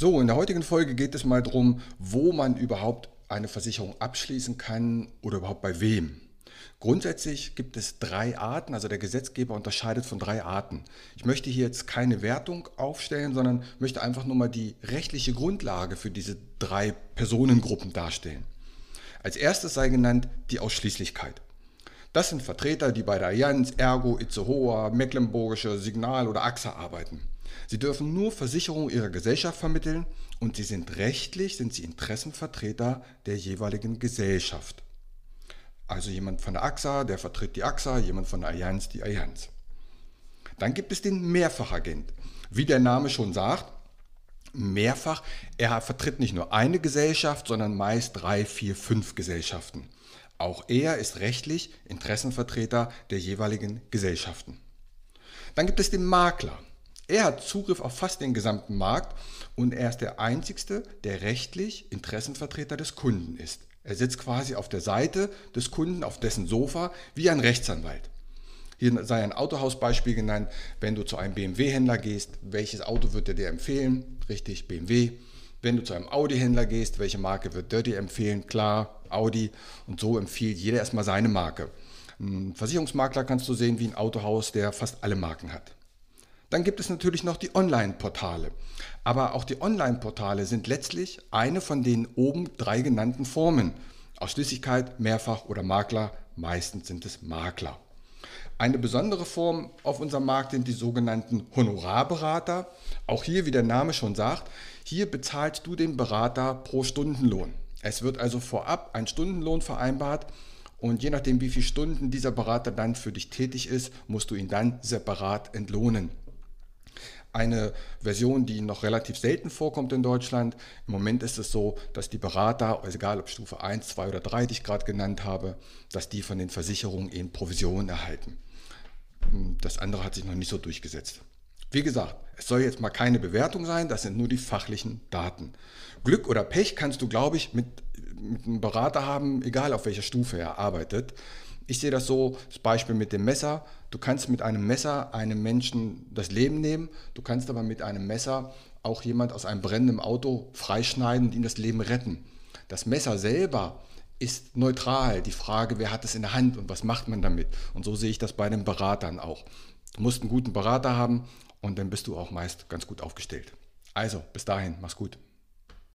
So, in der heutigen Folge geht es mal darum, wo man überhaupt eine Versicherung abschließen kann oder überhaupt bei wem. Grundsätzlich gibt es drei Arten, also der Gesetzgeber unterscheidet von drei Arten. Ich möchte hier jetzt keine Wertung aufstellen, sondern möchte einfach nur mal die rechtliche Grundlage für diese drei Personengruppen darstellen. Als erstes sei genannt die Ausschließlichkeit. Das sind Vertreter, die bei der Allianz, Ergo, Itzehoa, Mecklenburgische, Signal oder AXA arbeiten. Sie dürfen nur Versicherungen ihrer Gesellschaft vermitteln und sie sind rechtlich, sind sie Interessenvertreter der jeweiligen Gesellschaft. Also jemand von der AXA, der vertritt die AXA, jemand von der Allianz die Allianz. Dann gibt es den Mehrfachagent. Wie der Name schon sagt, mehrfach, er vertritt nicht nur eine Gesellschaft, sondern meist drei, vier, fünf Gesellschaften. Auch er ist rechtlich Interessenvertreter der jeweiligen Gesellschaften. Dann gibt es den Makler. Er hat Zugriff auf fast den gesamten Markt und er ist der Einzige, der rechtlich Interessenvertreter des Kunden ist. Er sitzt quasi auf der Seite des Kunden, auf dessen Sofa, wie ein Rechtsanwalt. Hier sei ein Autohausbeispiel genannt. Wenn du zu einem BMW-Händler gehst, welches Auto wird er dir empfehlen? Richtig, BMW. Wenn du zu einem Audi-Händler gehst, welche Marke wird der dir empfehlen? Klar, Audi. Und so empfiehlt jeder erstmal seine Marke. Ein Versicherungsmakler kannst du sehen wie ein Autohaus, der fast alle Marken hat. Dann gibt es natürlich noch die Online-Portale. Aber auch die Online-Portale sind letztlich eine von den oben drei genannten Formen. Ausschließlichkeit, Mehrfach oder Makler, meistens sind es Makler. Eine besondere Form auf unserem Markt sind die sogenannten Honorarberater. Auch hier, wie der Name schon sagt, hier bezahlst du den Berater pro Stundenlohn. Es wird also vorab ein Stundenlohn vereinbart und je nachdem, wie viele Stunden dieser Berater dann für dich tätig ist, musst du ihn dann separat entlohnen eine Version, die noch relativ selten vorkommt in Deutschland. Im Moment ist es so, dass die Berater, also egal ob Stufe 1, 2 oder 3, die ich gerade genannt habe, dass die von den Versicherungen eben Provisionen erhalten. Das andere hat sich noch nicht so durchgesetzt. Wie gesagt, es soll jetzt mal keine Bewertung sein, das sind nur die fachlichen Daten. Glück oder Pech kannst du, glaube ich, mit, mit einem Berater haben, egal auf welcher Stufe er arbeitet. Ich sehe das so, das Beispiel mit dem Messer. Du kannst mit einem Messer einem Menschen das Leben nehmen, du kannst aber mit einem Messer auch jemand aus einem brennenden Auto freischneiden und ihm das Leben retten. Das Messer selber ist neutral. Die Frage, wer hat es in der Hand und was macht man damit? Und so sehe ich das bei den Beratern auch. Du musst einen guten Berater haben und dann bist du auch meist ganz gut aufgestellt. Also, bis dahin, mach's gut.